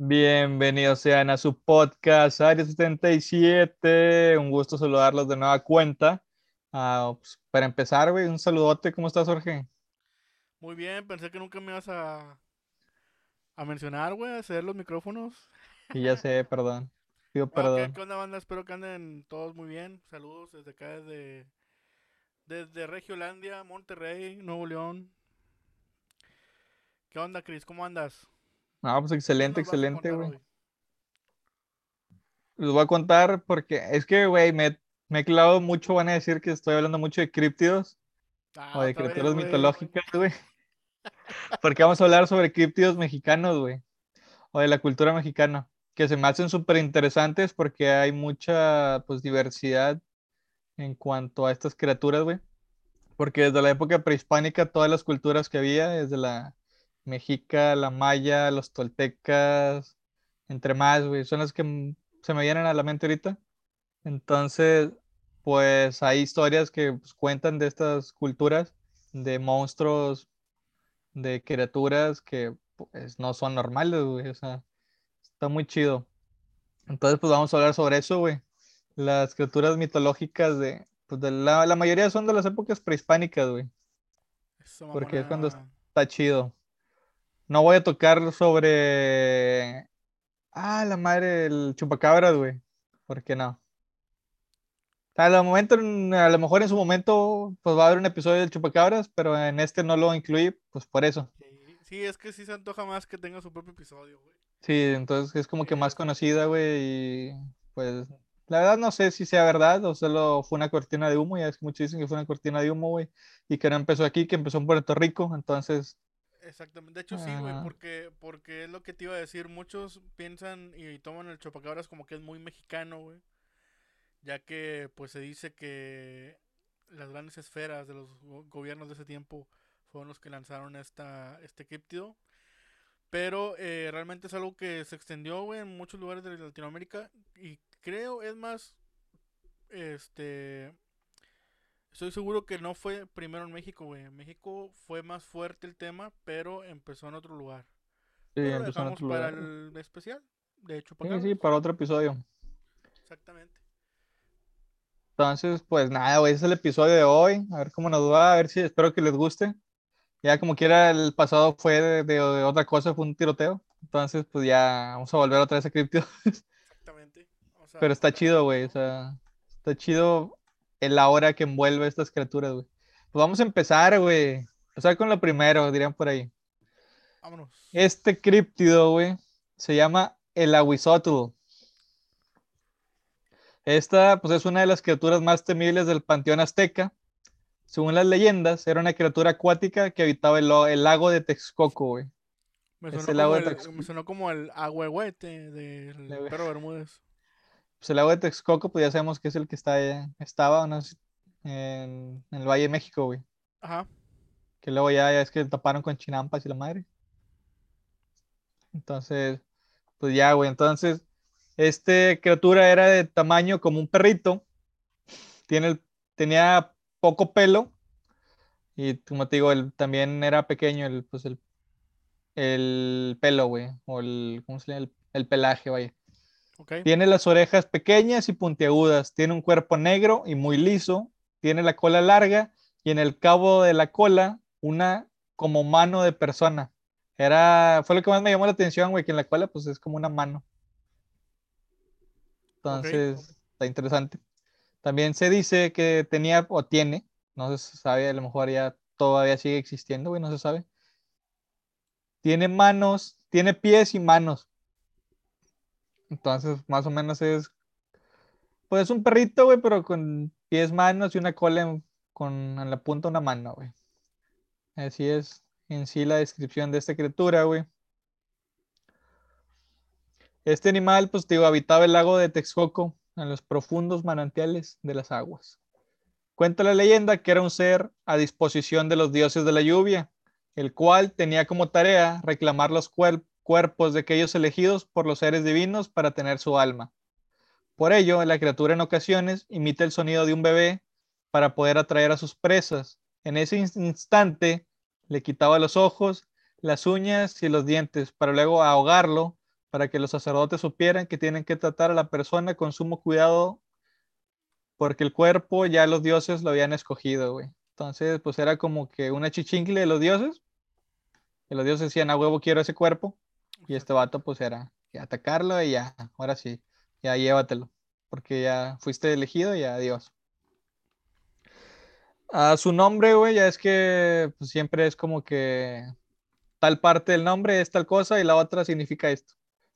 Bienvenidos sean a su podcast Área 77. Un gusto saludarlos de nueva cuenta. Ah, pues, para empezar, güey, un saludote. ¿Cómo estás, Jorge? Muy bien, pensé que nunca me ibas a, a mencionar, güey, a ceder los micrófonos. Y ya sé, perdón. Pido No, ¿qué, perdón. qué onda, banda? Espero que anden todos muy bien. Saludos desde acá, desde, desde Regiolandia, Monterrey, Nuevo León. ¿Qué onda, Cris? ¿Cómo andas? Ah, pues ¿Qué excelente, excelente, güey. Les voy a contar porque es que, güey, me, me he clavado mucho. Van a decir que estoy hablando mucho de críptidos Ah, o de criaturas güey. mitológicas, güey. Porque vamos a hablar sobre críptidos mexicanos, güey. O de la cultura mexicana. Que se me hacen súper interesantes porque hay mucha, pues, diversidad en cuanto a estas criaturas, güey. Porque desde la época prehispánica, todas las culturas que había, desde la mexica, la maya, los toltecas, entre más, güey, son las que se me vienen a la mente ahorita. Entonces, pues hay historias que pues, cuentan de estas culturas, de monstruos, de criaturas que pues no son normales, güey, o sea, está muy chido. Entonces, pues vamos a hablar sobre eso, güey. Las criaturas mitológicas de, pues de la, la mayoría son de las épocas prehispánicas, güey, Eso, porque es cuando está chido. No voy a tocar sobre, ah, la madre, el chupacabras, güey, ¿por qué no? A lo momento, a lo mejor en su momento, pues va a haber un episodio del chupacabras, pero en este no lo incluí, pues por eso. Sí, sí, es que sí se antoja más que tenga su propio episodio, güey. Sí, entonces es como que más Es- conocida, güey, y pues la verdad no sé si sea verdad o solo fue una cortina de humo, ya es que muchos dicen que fue una cortina de humo, güey, y que no empezó aquí, que empezó en Puerto Rico, entonces, Exactamente. De hecho, sí, güey, porque, porque es lo que te iba a decir. Muchos piensan y toman el chupacabras como que es muy mexicano, güey. Ya que, pues, se dice que las grandes esferas de los go- gobiernos de ese tiempo fueron los que lanzaron esta, este críptido. Pero eh, realmente es algo que se extendió, güey, en muchos lugares de Latinoamérica. Y creo, es más, este... Estoy seguro que no fue primero en México, güey. En México fue más fuerte el tema, pero empezó en otro lugar. sí, Pero empezó en dejamos otro para lugar. el especial de Sí, Chupacabras. sí, para otro episodio. Exactamente. Entonces, pues nada, güey, ese es el episodio de hoy, a ver cómo nos va, a ver si espero que les guste. Ya como quiera, el pasado fue de, de otra cosa, fue un tiroteo. Entonces, pues ya vamos a volver otra vez a cripto. Exactamente. Pero está chido, güey. O sea, está chido el aura que envuelve a estas criaturas, güey. Pues vamos a empezar, güey. Empezar con lo primero, dirían por ahí. Vámonos. Este críptido, güey, se llama el Aguizotl. Esta, pues, es una de las criaturas más temibles del panteón azteca. Según las leyendas, era una criatura acuática que habitaba el, lago de Texcoco, güey. Me sonó, como de el, me sonó como el agüehuete del Le- perro Bermúdez. Pues el lago de Texcoco, pues ya sabemos que es el que está, allá- estaba no en, en el Valle de México, güey. Ajá. Que luego ya, ya es que taparon con chinampas y la madre. Entonces, pues ya, güey. Entonces, este criatura era de tamaño como un perrito. Tiene el- tenía poco pelo. Y como te digo, él también era pequeño el, pues el, el pelo, güey. O el, ¿cómo se llama? El, el pelaje, vaya. Tiene las orejas pequeñas y puntiagudas. Tiene un cuerpo negro y muy liso. Tiene la cola larga y en el cabo de la cola una como mano de persona. Era, fue lo que más me llamó la atención, güey, que en la cola pues es como una mano. Entonces, está interesante. También se dice que tenía o tiene, no se sabe, a lo mejor ya todavía sigue existiendo, güey, no se sabe. Tiene manos, tiene pies y manos. Entonces, más o menos es, pues es un perrito, güey, pero con pies, manos y una cola en- con en la punta una mano, güey. Así es en sí la descripción de esta criatura, güey. Este animal, pues, digo, habitaba el lago de Texcoco, en los profundos manantiales de las aguas. Cuenta la leyenda que era un ser a disposición de los dioses de la lluvia, el cual tenía como tarea reclamar los cuer- cuerpos de aquellos elegidos por los seres divinos para tener su alma. Por ello, la criatura en ocasiones imita el sonido de un bebé para poder atraer a sus presas. En ese in- instante, le quitaba los ojos, las uñas y los dientes para luego ahogarlo para que los sacerdotes supieran que tienen que tratar a la persona con sumo cuidado porque el cuerpo ya los dioses lo habían escogido. Entonces, pues era como que una chichincle de los dioses. Y los dioses decían, a huevo quiero ese cuerpo. Y este vato, pues era atacarlo y ya, ahora sí, ya llévatelo. Porque ya fuiste elegido y adiós. A su nombre, güey, ya es que pues, siempre es como que tal parte del nombre es tal cosa y la otra significa esto.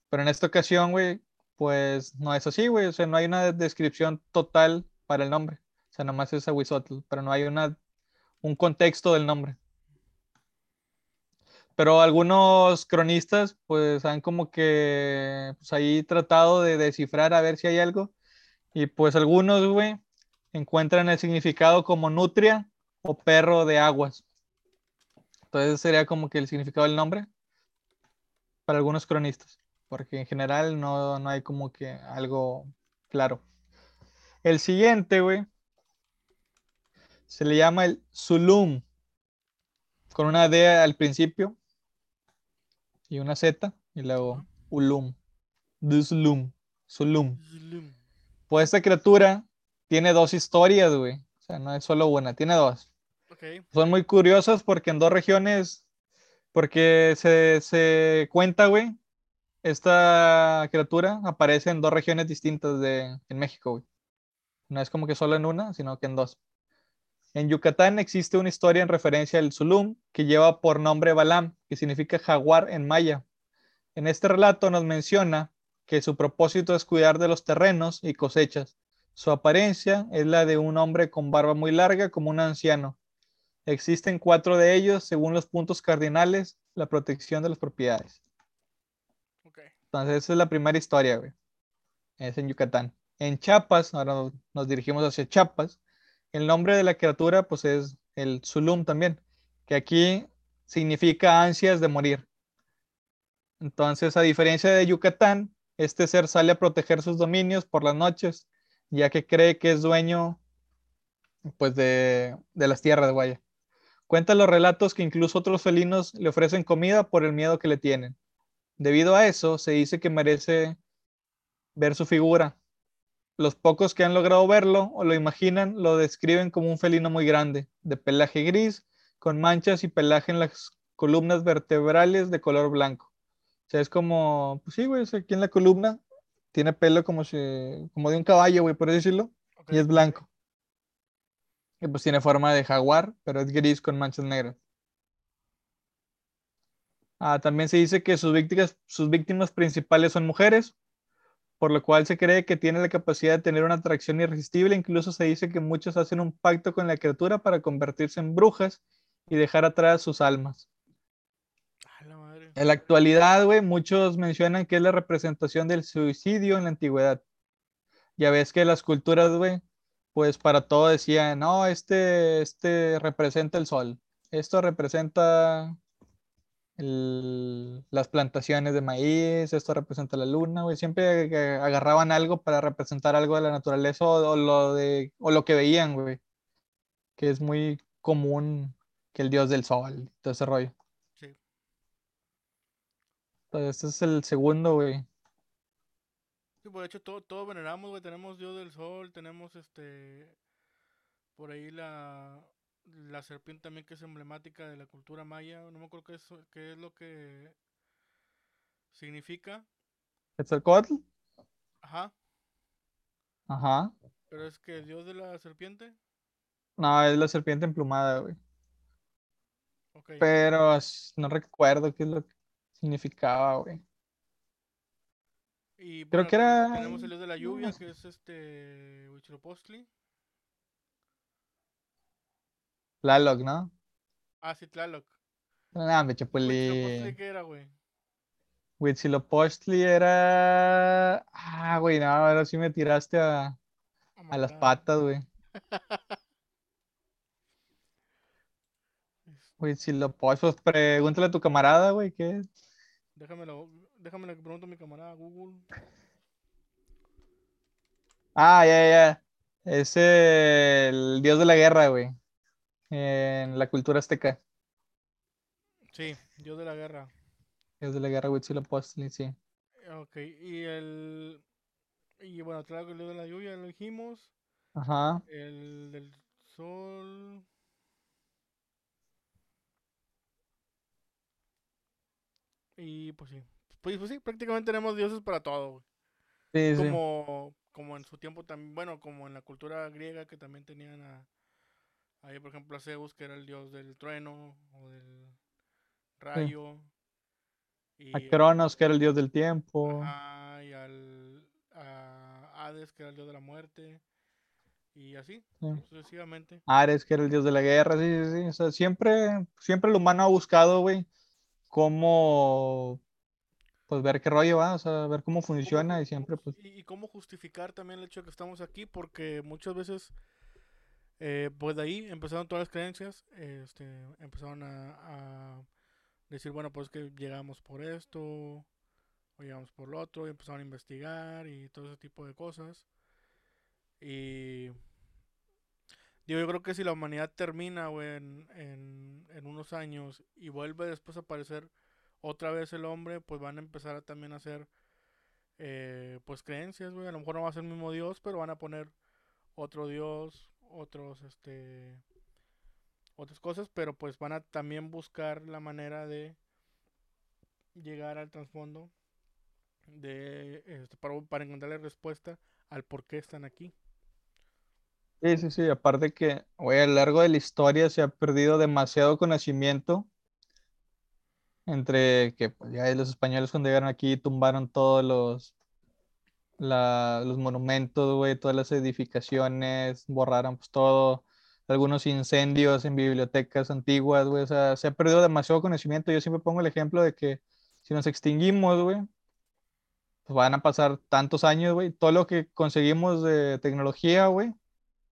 Pero en esta ocasión, güey, pues no es así, güey. O sea, no hay una descripción total para el nombre. O sea, nomás es Aguizotl, pero no hay una, un contexto del nombre. Pero algunos cronistas, pues, han como que, pues, ahí tratado de descifrar a ver si hay algo. Y pues algunos, güey, encuentran el significado como nutria o perro de aguas. Entonces sería como que el significado del nombre para algunos cronistas, porque en general no, no hay como que algo claro. El siguiente, güey, se le llama el Zulum, con una D al principio y una Z, y luego Ulum, Zulum, Zulum. Pues esta criatura tiene dos historias, güey. O sea, no es solo una, tiene dos. Son muy curiosas porque en dos regiones, porque se, se cuenta, güey, esta criatura aparece en dos regiones distintas de, en México, güey. No es como que solo en una, sino que en dos. En Yucatán existe una historia en referencia al Zulum que lleva por nombre Balam, que significa jaguar en maya. En este relato nos menciona que su propósito es cuidar de los terrenos y cosechas. Su apariencia es la de un hombre con barba muy larga como un anciano. Existen cuatro de ellos según los puntos cardinales, la protección de las propiedades. Entonces esa es la primera historia, güey. Es en Yucatán. En Chiapas, ahora nos dirigimos hacia Chiapas, el nombre de la criatura pues es el Zulum también, que aquí significa ansias de morir. Entonces, a diferencia de Yucatán, este ser sale a proteger sus dominios por las noches, ya que cree que es dueño pues de, de las tierras de Guaya. Cuenta los relatos que incluso otros felinos le ofrecen comida por el miedo que le tienen. Debido a eso, se dice que merece ver su figura, los pocos que han logrado verlo o lo imaginan lo describen como un felino muy grande, de pelaje gris, con manchas y pelaje en las columnas vertebrales de color blanco. O sea, es como, pues sí, güey, aquí en la columna tiene pelo como, si, como de un caballo, güey, por decirlo, y es blanco. Y pues tiene forma de jaguar, pero es gris con manchas negras. Ah, también se dice que sus víctimas, sus víctimas principales son mujeres, por lo cual se cree que tiene la capacidad de tener una atracción irresistible. Incluso se dice que muchos hacen un pacto con la criatura para convertirse en brujas y dejar atrás sus almas. En la actualidad, güey, muchos mencionan que es la representación del suicidio en la antigüedad. Ya ves que las culturas, güey, pues para todo decían, no, este, este representa el sol, esto representa las plantaciones de maíz, esto representa la luna, güey. Siempre agarraban algo para representar algo de la naturaleza o, lo, de, o lo que veían, güey. Que es muy común que el dios del sol, todo ese rollo. Sí. Entonces, este es el segundo, güey. Sí, pues de hecho, todo, todo veneramos, güey. Tenemos dios del sol, tenemos este. Por ahí la la serpiente también que es emblemática de la cultura maya. No me acuerdo qué es, qué es lo que significa. ¿Quetzalcóatl? Ajá. Ajá. ¿Pero es que dios de la serpiente? No, es la serpiente emplumada, güey. Pero no recuerdo qué es lo que significaba, güey. Y Creo que era. Tenemos el dios de la lluvia, que es este. Huichilopochtli. Tlaloc, ¿no? Ah, sí, Tlaloc. Ah, me chapulí. ¿Huitzilopochtli qué era, güey? Huitzilopochtli era. Ah, güey, no, ahora sí me tiraste a, a las patas, güey. Huitzilopochtli, pues pregúntale a tu camarada, güey, ¿qué es? Déjamelo, déjame que pregunto a mi camarada Google. Ah, ya, ya. Es el dios de la guerra, güey en la cultura azteca. Sí, Dios de la guerra. Dios de la guerra, Huitzilopochtli, sí. Ok, y el. Y bueno, traigo el de la lluvia, lo dijimos. Ajá. El del sol. Y pues sí. Pues, pues sí, prácticamente tenemos dioses para todo. Sí, sí. Como, como en su tiempo también, bueno, como en la cultura griega que también tenían a, ahí por ejemplo a Zeus que era el dios del trueno o del rayo. Y, A Cronos, que era el dios del tiempo. ajá, y al a Hades que era el dios de la muerte. Y así, Sí. sucesivamente. Ares, que era el dios de la guerra, sí, sí, sí. O sea, siempre, siempre el humano ha buscado, güey, cómo, pues, ver qué rollo va, o sea, ver cómo ¿Cómo funciona y siempre, pues, y, y cómo justificar también el hecho de que estamos aquí, porque muchas veces, eh, pues de ahí empezaron todas las creencias, este, empezaron a, decir, bueno, pues que llegamos por esto, o llegamos por lo otro, y empezaron a investigar y todo ese tipo de cosas. Y yo creo que si la humanidad termina, en, en unos años y vuelve después a aparecer otra vez el hombre, pues van a empezar a también a hacer eh, pues creencias, güey. A lo mejor no va a ser el mismo Dios, pero van a poner otro Dios, otros, este, otras cosas, pero pues van a también buscar la manera de llegar al trasfondo de, este, para, para encontrarle respuesta al por qué están aquí. sí, sí, sí, aparte que, güey, a lo largo de la historia se ha perdido demasiado conocimiento entre que, pues, ya los españoles cuando llegaron aquí tumbaron todos los, la- los monumentos, güey, todas las edificaciones, borraron pues todo, algunos incendios en bibliotecas antiguas, güey, o sea, se ha perdido demasiado conocimiento. Yo siempre pongo el ejemplo de que si nos extinguimos, güey, pues van a pasar tantos años, güey, todo lo que conseguimos de tecnología, güey,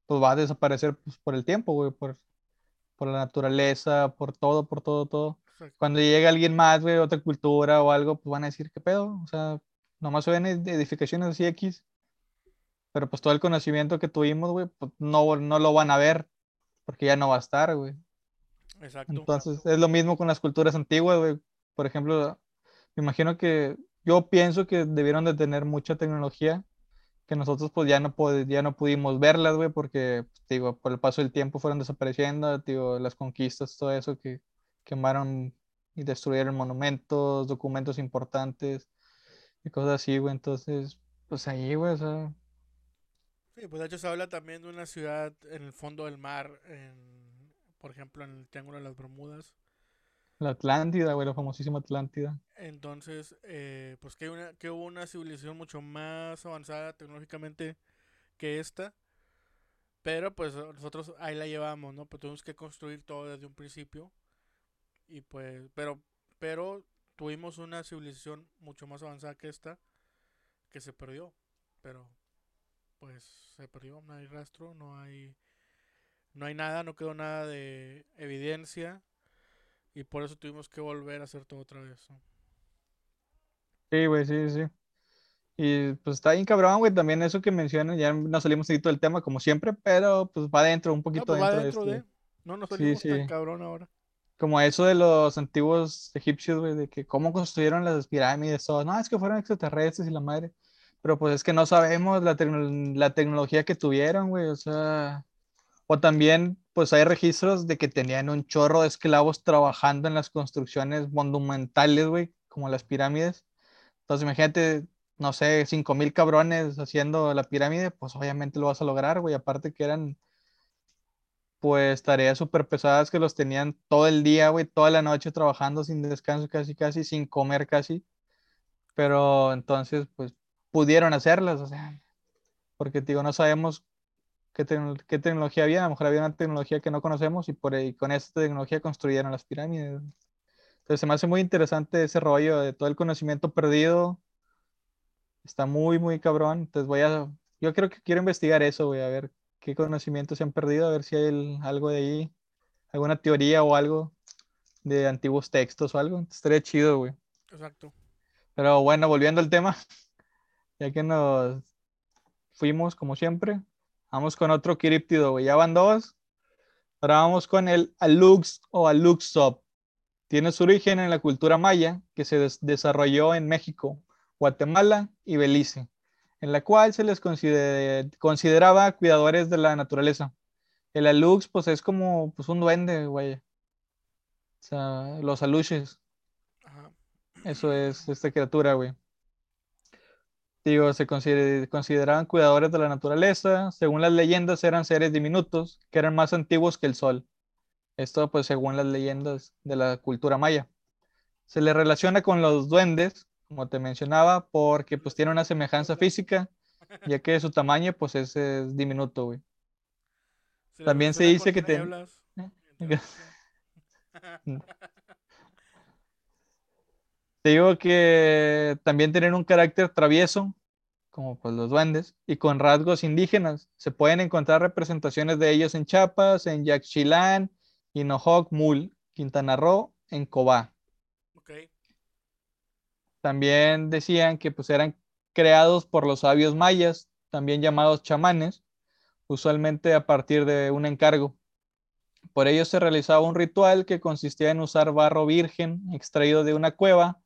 pues va a desaparecer pues, por el tiempo, güey, por, por la naturaleza, por todo, por todo, todo. Exacto. Cuando llegue alguien más, güey, otra cultura o algo, pues van a decir, ¿qué pedo? O sea, nomás se ven ed- edificaciones así X, pero pues todo el conocimiento que tuvimos, güey, pues no, no lo van a ver, porque ya no va a estar, güey. Exacto. Entonces, es lo mismo con las culturas antiguas, güey. Por ejemplo, me imagino que yo pienso que debieron de tener mucha tecnología que nosotros pues ya no, ya no pudimos verlas, güey, porque, pues, digo, por el paso del tiempo fueron desapareciendo, digo, las conquistas, todo eso que quemaron y destruyeron monumentos, documentos importantes y cosas así, güey. Entonces, pues ahí, güey, o sea, Sí, pues de hecho se habla también de una ciudad en el fondo del mar, en, por ejemplo, en el Triángulo de las Bermudas. la Atlántida, güey, la famosísima Atlántida. Entonces, eh, pues que, una, que hubo una civilización mucho más avanzada tecnológicamente que esta. Pero pues nosotros ahí la llevamos, ¿no? Pues tuvimos que construir todo desde un principio. Y pues, pero, pero tuvimos una civilización mucho más avanzada que esta, que se perdió. Pero, pues se perdió, no hay rastro, no hay, no hay nada, no quedó nada de evidencia. Y por eso tuvimos que volver a hacer todo otra vez. ¿no? Sí, güey, sí, sí. Y pues está bien cabrón, güey, también eso que mencionas, ya no salimos poquito del tema como siempre, pero pues va dentro, un No, poquito pues va dentro de dentro este. de. No nos Sí, salimos tan sí. cabrón ahora. Como eso de los antiguos egipcios, güey, de que cómo construyeron las pirámides, todo. No, es que fueron extraterrestres y la madre. Pero pues es que no sabemos la, tecno- la tecnología que tuvieron, güey, o sea. O también, pues hay registros de que tenían un chorro de esclavos trabajando en las construcciones monumentales, güey, como las pirámides. Entonces, imagínate, no sé, cinco mil cabrones haciendo la pirámide, pues obviamente lo vas a lograr, güey. Aparte que eran, pues, tareas súper pesadas que los tenían todo el día, güey, toda la noche trabajando sin descanso, casi, casi, sin comer, casi. Pero entonces, pues, pudieron hacerlas, o sea, porque, digo, no sabemos qué, tecno- qué tecnología había, a lo mejor había una tecnología que no conocemos y por ahí, con esa tecnología construyeron las pirámides. Entonces, se me hace muy interesante ese rollo de todo el conocimiento perdido Está muy, muy cabrón. Entonces voy a, yo creo que quiero investigar eso, güey, a ver qué conocimientos se han perdido, a ver si hay el- algo de ahí, alguna teoría o algo de antiguos textos o algo. Estaría chido, güey. Exacto. Pero bueno, volviendo al tema, ya que nos fuimos como siempre, vamos con otro críptido, güey. Ya van dos. Ahora vamos con el Alux o Aluxop. Tiene su origen en la cultura maya que se des- desarrolló en México Guatemala y Belice, en la cual se les consideraba cuidadores de la naturaleza. El alux, pues es como pues, un duende, güey. O sea, los aluches. Eso es esta criatura, güey. Digo, se consideraban cuidadores de la naturaleza. Según las leyendas, eran seres diminutos que eran más antiguos que el sol. Esto, pues, según las leyendas de la cultura maya. Se le relaciona con los duendes, como te mencionaba, porque pues tiene una semejanza física, ya que su tamaño, pues, es, diminuto, güey. También se dice que te... Te digo que también tienen un carácter travieso, como pues los duendes, y con rasgos indígenas. Se pueden encontrar representaciones de ellos en Chiapas, en Yaxchilán, Hinojoc, Mul, Quintana Roo, en Cobá. También decían que pues eran creados por los sabios mayas, también llamados chamanes, usualmente a partir de un encargo. Por ello se realizaba un ritual que consistía en usar barro virgen extraído de una cueva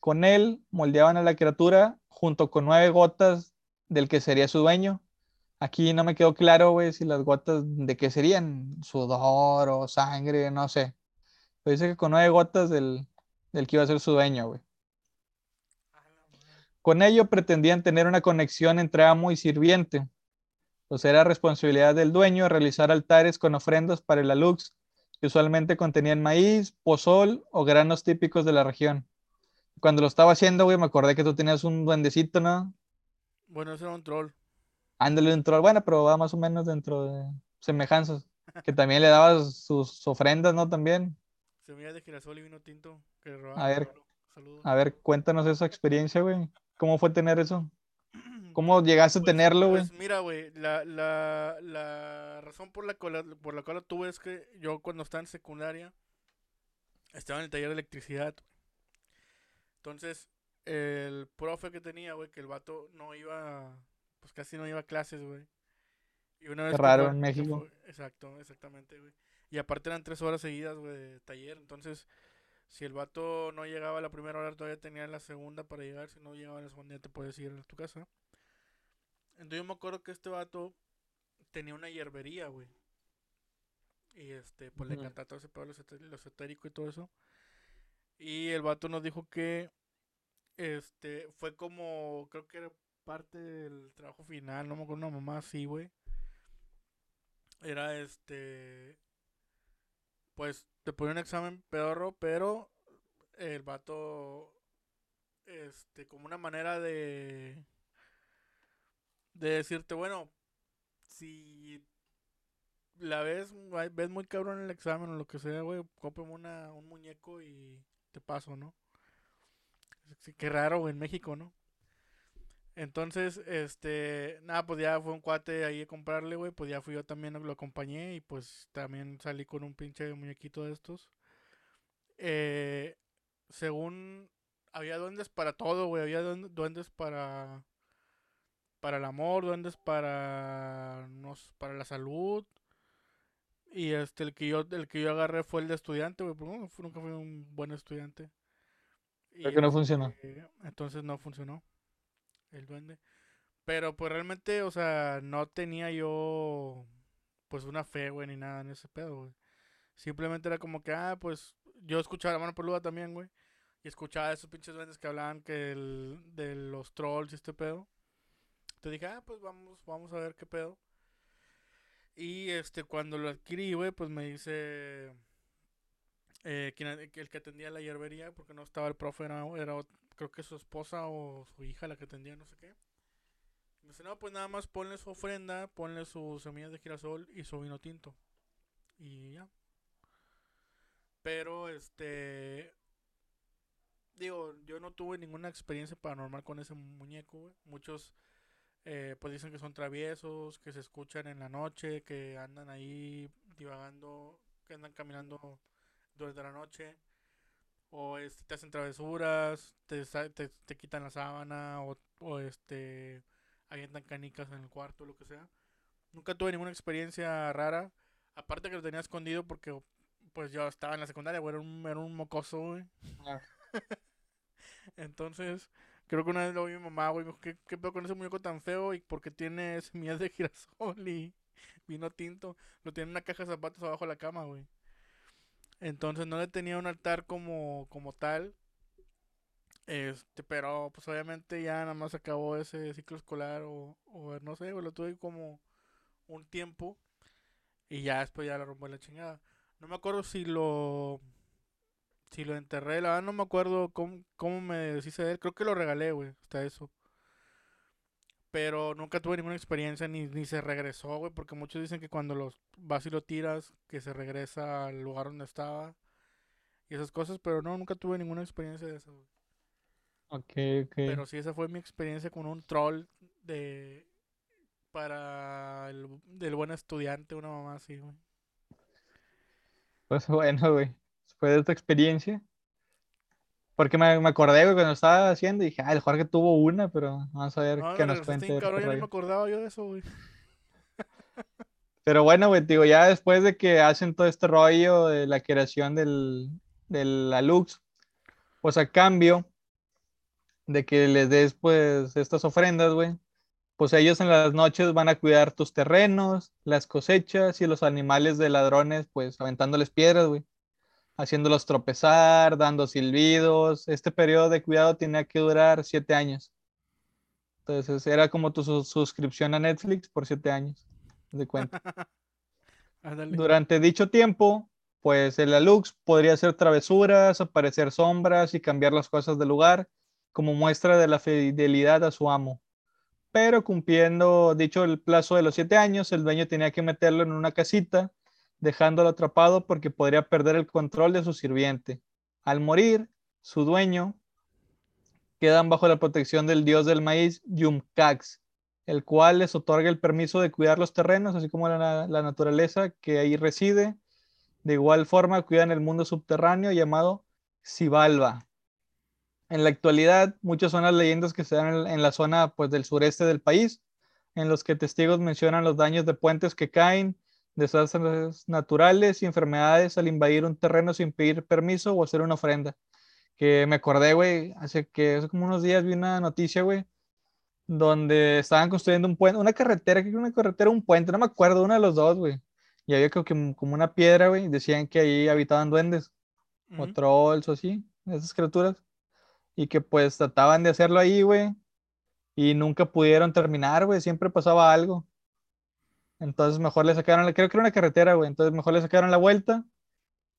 con él moldeaban a la criatura junto con nueve gotas del que sería su dueño. Aquí no me quedó claro, güey, si las gotas de qué serían, sudor o sangre, no sé. Pero dice que con nueve gotas del, del que iba a ser su dueño, güey. Con ello pretendían tener una conexión entre amo y sirviente. Pues era responsabilidad del dueño realizar altares con ofrendas para el alux, que usualmente contenían maíz, pozol o granos típicos de la región cuando lo estaba haciendo, güey, me acordé que tú tenías un duendecito, ¿no? Bueno, ese era un troll. Ándale, un troll, bueno, pero va más o menos dentro de semejanzas. que también le dabas sus ofrendas, ¿no? También. Semillas de girasol y vino tinto. Que a ver, a ver, cuéntanos esa experiencia, güey. ¿Cómo fue tener eso? ¿Cómo llegaste a pues, tenerlo, güey? Pues mira, güey, la, la, la razón por la, cual, por la cual lo tuve es que yo cuando estaba en secundaria estaba en el taller de electricidad. Entonces, el profe que tenía, güey, que el vato no iba, pues casi no iba a clases, güey. Y una vez raro en México. exacto, exactamente, güey. Y aparte eran tres horas seguidas, güey, de taller. Entonces, si el vato no llegaba a la primera hora, todavía tenía la segunda para llegar. Si no llegaba a la segunda, ya te puedes ir a tu casa. Entonces, yo me acuerdo que este vato tenía una hierbería, güey. Y este, pues le encantaba todo ese pedo, los etérico y todo eso. Y el vato nos dijo que este fue como, creo que era parte del trabajo final, no me acuerdo una mamá así, güey. Era este, pues te ponía un examen pedorro, pero el vato, este, como una manera de, de decirte, bueno, si la ves, ves muy cabrón el examen o lo que sea, güey, cópeme una, un muñeco y te paso, ¿no? qué raro, en México, ¿no? Entonces, este, nada, pues ya fue un cuate ahí a comprarle, güey, pues ya fui yo también, lo acompañé y pues también salí con un pinche muñequito de estos. Eh, según, había duendes para todo, güey, había duendes para, para el amor, duendes para, nos, para la salud, y este, el que yo, el que yo agarré fue el de estudiante, güey, porque nunca fui un buen estudiante. Y que no funcionó. Este, entonces no funcionó el duende. Pero pues realmente, o sea, no tenía yo pues una fe, güey, ni nada en ese pedo, güey. Simplemente era como que, ah, pues yo escuchaba la mano peluda también, güey. Y escuchaba esos pinches duendes que hablaban que el, de los trolls y este pedo. Entonces dije, ah, pues vamos, vamos a ver qué pedo. Y este, cuando lo adquirí, güey, pues me dice eh, quien, el que atendía la hierbería, porque no estaba el profe, era, creo que su esposa o su hija la que atendía, no sé qué. Me dice, no, pues nada más ponle su ofrenda, ponle sus semillas de girasol y su vino tinto. Y ya. Pero, este... Digo, yo no tuve ninguna experiencia paranormal con ese muñeco. Muchos eh, pues dicen que son traviesos, que se escuchan en la noche, que andan ahí divagando, que andan caminando durante la noche, o este, te hacen travesuras, te, te, quitan la sábana, o, o este, avientan canicas en el cuarto, lo que sea. Nunca tuve ninguna experiencia rara, aparte que lo tenía escondido porque pues yo estaba en la secundaria, era un, era un mocoso, ah. Entonces, Creo que una vez lo vi mi mamá, güey. Me dijo, ¿qué, qué pedo con ese muñeco tan feo? ¿Y por qué tiene semillas de girasol y vino tinto? Lo tiene en una caja de zapatos abajo de la cama, güey. Entonces no le tenía un altar como, como tal. Este, pero pues obviamente ya nada más acabó ese ciclo escolar o, o no sé, lo tuve como un tiempo y ya después ya la rompió la chingada. No me acuerdo si lo si lo enterré, la verdad no me acuerdo cómo, cómo me deshice de él. Creo que lo regalé, güey, hasta eso. Pero nunca tuve ninguna experiencia ni, ni se regresó, güey, porque muchos dicen que cuando los vas y lo tiras, que se regresa al lugar donde estaba y esas cosas, pero no, nunca tuve ninguna experiencia de eso, güey. Ok, ok. Pero sí, esa fue mi experiencia con un troll de para el del buen estudiante, una mamá así, güey. Pues bueno, güey. Después de esta experiencia. Porque me, me acordé, güey, cuando estaba haciendo, dije, ah, el Jorge tuvo una, pero vamos a ver No, qué me nos bien de cabrón, ya ni me acordaba yo de eso, güey. Pero bueno, güey, te digo, ya después de que hacen todo este rollo de la creación del, de la Lux, pues a cambio de que les des, pues, estas ofrendas, güey, pues ellos en las noches van a cuidar tus terrenos, las cosechas y los animales de ladrones, pues, aventándoles piedras, güey, haciéndolos tropezar, dando silbidos. Este periodo de cuidado tenía que durar siete años. Entonces, era como tu su- suscripción a Netflix por siete años, de cuenta. Durante dicho tiempo, pues el Alux podría hacer travesuras, aparecer sombras y cambiar las cosas del lugar como muestra de la fidelidad a su amo. Pero cumpliendo dicho el plazo de los siete años, el dueño tenía que meterlo en una casita, dejándolo atrapado porque podría perder el control de su sirviente. Al morir, su dueño quedan bajo la protección del dios del maíz, Yumcax, el cual les otorga el permiso de cuidar los terrenos, así como la, naturaleza que ahí reside. De igual forma, cuidan el mundo subterráneo llamado Xibalba. En la actualidad, muchas son las leyendas que se dan en, en la zona pues, del sureste del país, en los que testigos mencionan los daños de puentes que caen, desastres naturales y enfermedades al invadir un terreno sin pedir permiso o hacer una ofrenda. Que me acordé, güey, hace que hace como unos días vi una noticia, güey, donde estaban construyendo un puente, una carretera, que una carretera, un puente, no me acuerdo, uno de los dos, güey. Y había como, que- como una piedra, güey, decían que ahí habitaban duendes o Ujú. trolls o así, esas criaturas. Y que pues trataban de hacerlo ahí, güey. Y nunca pudieron terminar, güey. Siempre pasaba algo. Entonces mejor le sacaron, la- creo que era una carretera, güey. Entonces mejor le sacaron la vuelta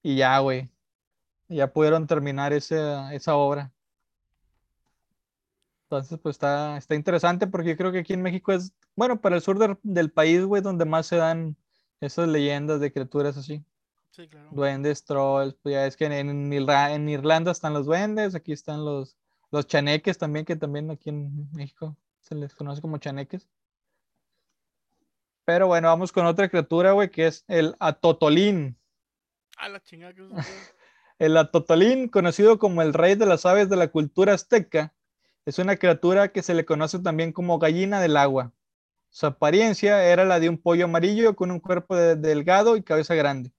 y ya, güey. Ya pudieron terminar esa, esa obra. Entonces, pues está, está interesante porque yo creo que aquí en México es, bueno, para el sur del, del país, güey, donde más se dan esas leyendas de criaturas así. Sí, claro. Duendes, trolls, pues ya es que en, en en Irlanda están los duendes, aquí están los, los chaneques también, que también aquí en México se les conoce como chaneques. Pero bueno, vamos con otra criatura, güey, que es el atotolín. Ah, la chingada que. El atotolín, conocido como el rey de las aves de la cultura azteca, es una criatura que se le conoce también como gallina del agua. Su apariencia era la de un pollo amarillo con un cuerpo de- delgado y cabeza grande.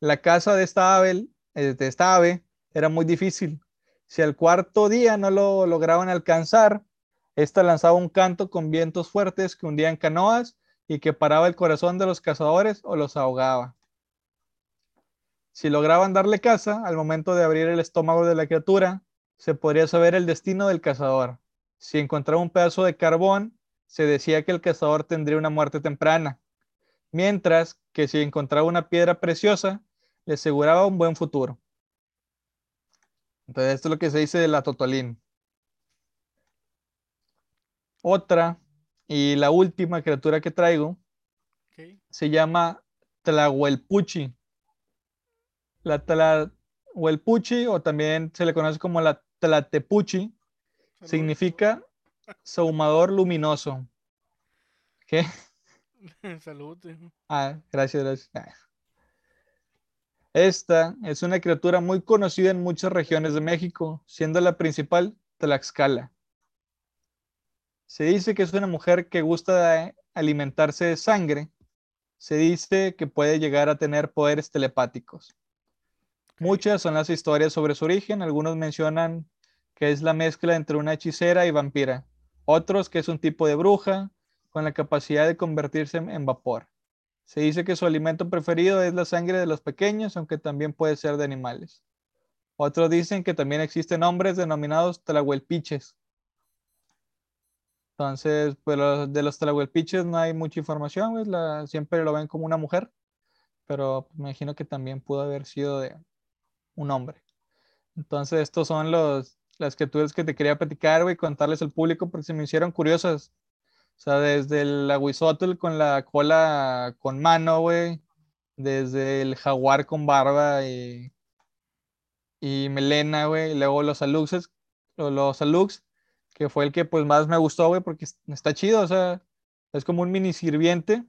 La caza de esta ave, eh, de esta ave era muy difícil. Si al cuarto día no lo lograban alcanzar, esta lanzaba un canto con vientos fuertes que hundían canoas y que paraba el corazón de los cazadores o los ahogaba. Si lograban darle caza, al momento de abrir el estómago de la criatura, se podría saber el destino del cazador. Si encontraba un pedazo de carbón, se decía que el cazador tendría una muerte temprana, mientras que si encontraba una piedra preciosa, le aseguraba un buen futuro. Entonces, esto es lo que se dice de la Totolín. Otra y la última criatura que traigo se llama Tlahuelpuchi. La Tlahuelpuchi, o también se le conoce como la Tlatepuchi, significa saumador luminoso. ¿Qué? Salud. Ah, gracias, gracias. Ah. Esta es una criatura muy conocida en muchas regiones de México, siendo la principal Tlaxcala. Se dice que es una mujer que gusta de alimentarse de sangre. Se dice que puede llegar a tener poderes telepáticos. Muchas son las historias sobre su origen. Algunos mencionan que es la mezcla entre una hechicera y vampira. Otros, que es un tipo de bruja con la capacidad de convertirse en vapor. Se dice que su alimento preferido es la sangre de los pequeños, aunque también puede ser de animales. Otros dicen que también existen hombres denominados tlahuelpiches. Entonces, pues de los tlahuelpiches no hay mucha información, siempre lo ven como una mujer, pero me imagino que también pudo haber sido de un hombre. Entonces, estos son los, las criaturas que te quería platicar, y contarles al público porque se me hicieron curiosas. O sea, desde el aguizotl con la cola con mano, güey. Desde el jaguar con barba y, y melena, güey. Y luego los aluxes, los alux, que fue el que pues más me gustó, güey, porque está chido, o sea, es como un mini sirviente.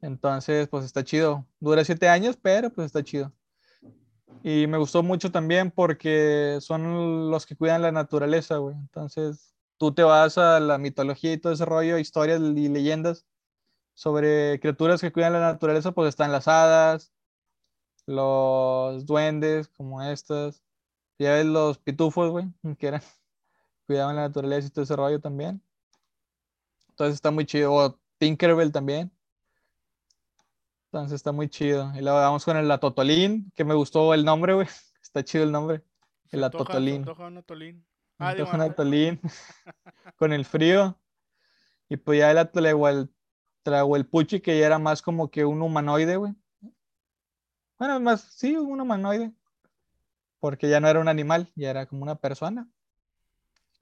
Entonces, pues está chido. Dura siete años, pero pues está chido. Y me gustó mucho también porque son los que cuidan la naturaleza, güey. Entonces, tú te vas a la mitología y todo ese rollo, historias y leyendas sobre criaturas que cuidan la naturaleza, pues están las hadas, los duendes como estas, ya ves los pitufos, güey, que eran, cuidaban la naturaleza y todo ese rollo también. Entonces está muy chido. O Tinkerbell también. Entonces está muy chido. Y luego vamos con el Atotolín, que me gustó el nombre, güey. Está chido el nombre. El Atotolín. Ah, un con el frío. Y pues ya el puchi que ya era más como que un humanoide, güey. Bueno, más, sí, un humanoide. Porque ya no era un animal, ya era como una persona.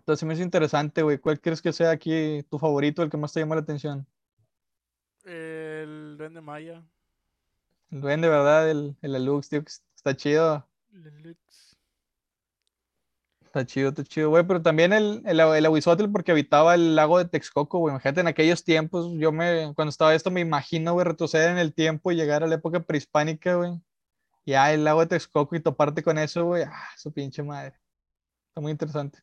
Entonces me es interesante, güey. ¿Cuál crees que sea aquí tu favorito, el que más te llama la atención? El duende maya. El duende, ¿verdad? El, el Alux, tío, está chido. El Está chido, está chido, güey, pero también el, el, el porque habitaba el lago de Texcoco, güey. Imagínate, en aquellos tiempos, yo me, cuando estaba esto, me imagino, güey, retroceder en el tiempo y llegar a la época prehispánica, güey. Y ah, el lago de Texcoco y toparte con eso, güey. Ah, su pinche madre. Está muy interesante.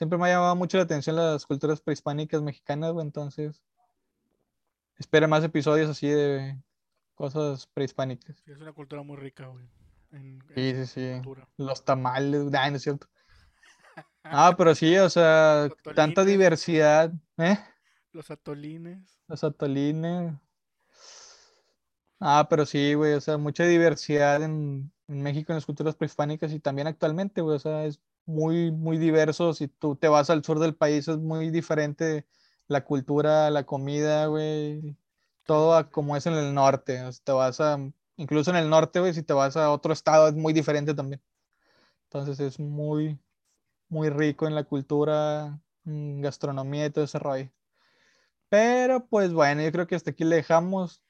Siempre me ha llamado mucho la atención las culturas prehispánicas mexicanas, güey, entonces. Espera más episodios así de cosas prehispánicas. Sí, es una cultura muy rica, güey. sí, sí, sí. Los tamales, ay, no es cierto. Ah, pero sí, o sea, tanta diversidad. ¿eh? Los atolines. Los atolines. Ah, pero sí, güey, o sea, mucha diversidad en, México en las culturas prehispánicas y también actualmente, güey, o sea, es muy, muy diverso. Si tú te vas al sur del país, es muy diferente la cultura, la comida, güey, todo como es en el norte. Sea, te vas a, incluso en el norte, güey, si te vas a otro estado, es muy diferente también. Entonces es muy, muy rico en la cultura, gastronomía y todo ese rollo. Pero pues bueno, yo creo que hasta aquí le dejamos.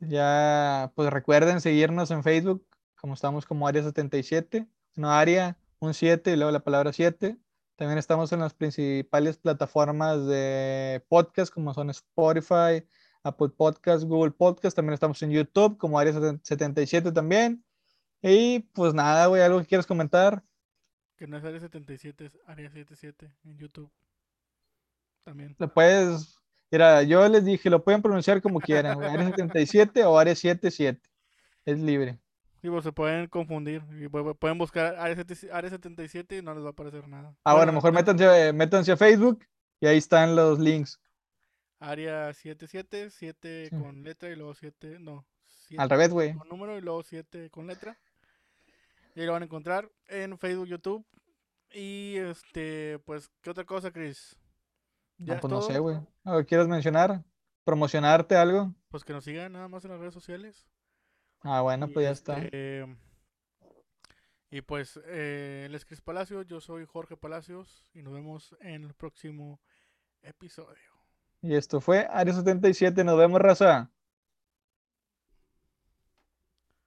Ya, pues recuerden seguirnos en Facebook, como estamos como Área 77, no Área, un 7 y luego la palabra 7. También estamos en las principales plataformas de podcast, como son Spotify, Apple Podcast, Google Podcast. También estamos en YouTube, como Área 77 también. Y pues nada, güey, ¿algo que quieras comentar? Que no es Área 77, es Área 77 en YouTube. También. Lo puedes. Mira, yo les dije, lo pueden pronunciar como quieran, Área 77 o Área 77. Es libre. Sí, pues se pueden confundir. Pueden buscar Área 77 y no les va a aparecer nada. Ah, bueno, mejor métanse, métanse a Facebook y ahí están los links. Área 77, 7 con letra y luego 7, no. Al revés, güey. Con número y luego 7 con letra. Y lo van a encontrar en Facebook, YouTube. Y este, pues, ¿qué otra cosa, Chris? No, pues no sé, güey. ¿Quieres mencionar? ¿Promocionarte algo? Pues que nos sigan nada más en las redes sociales. Ah, bueno, pues ya está. Este, y pues, eh, él es Chris Palacios, yo soy Jorge Palacios y nos vemos en el próximo episodio. Y esto fue Área 77, nos vemos, raza.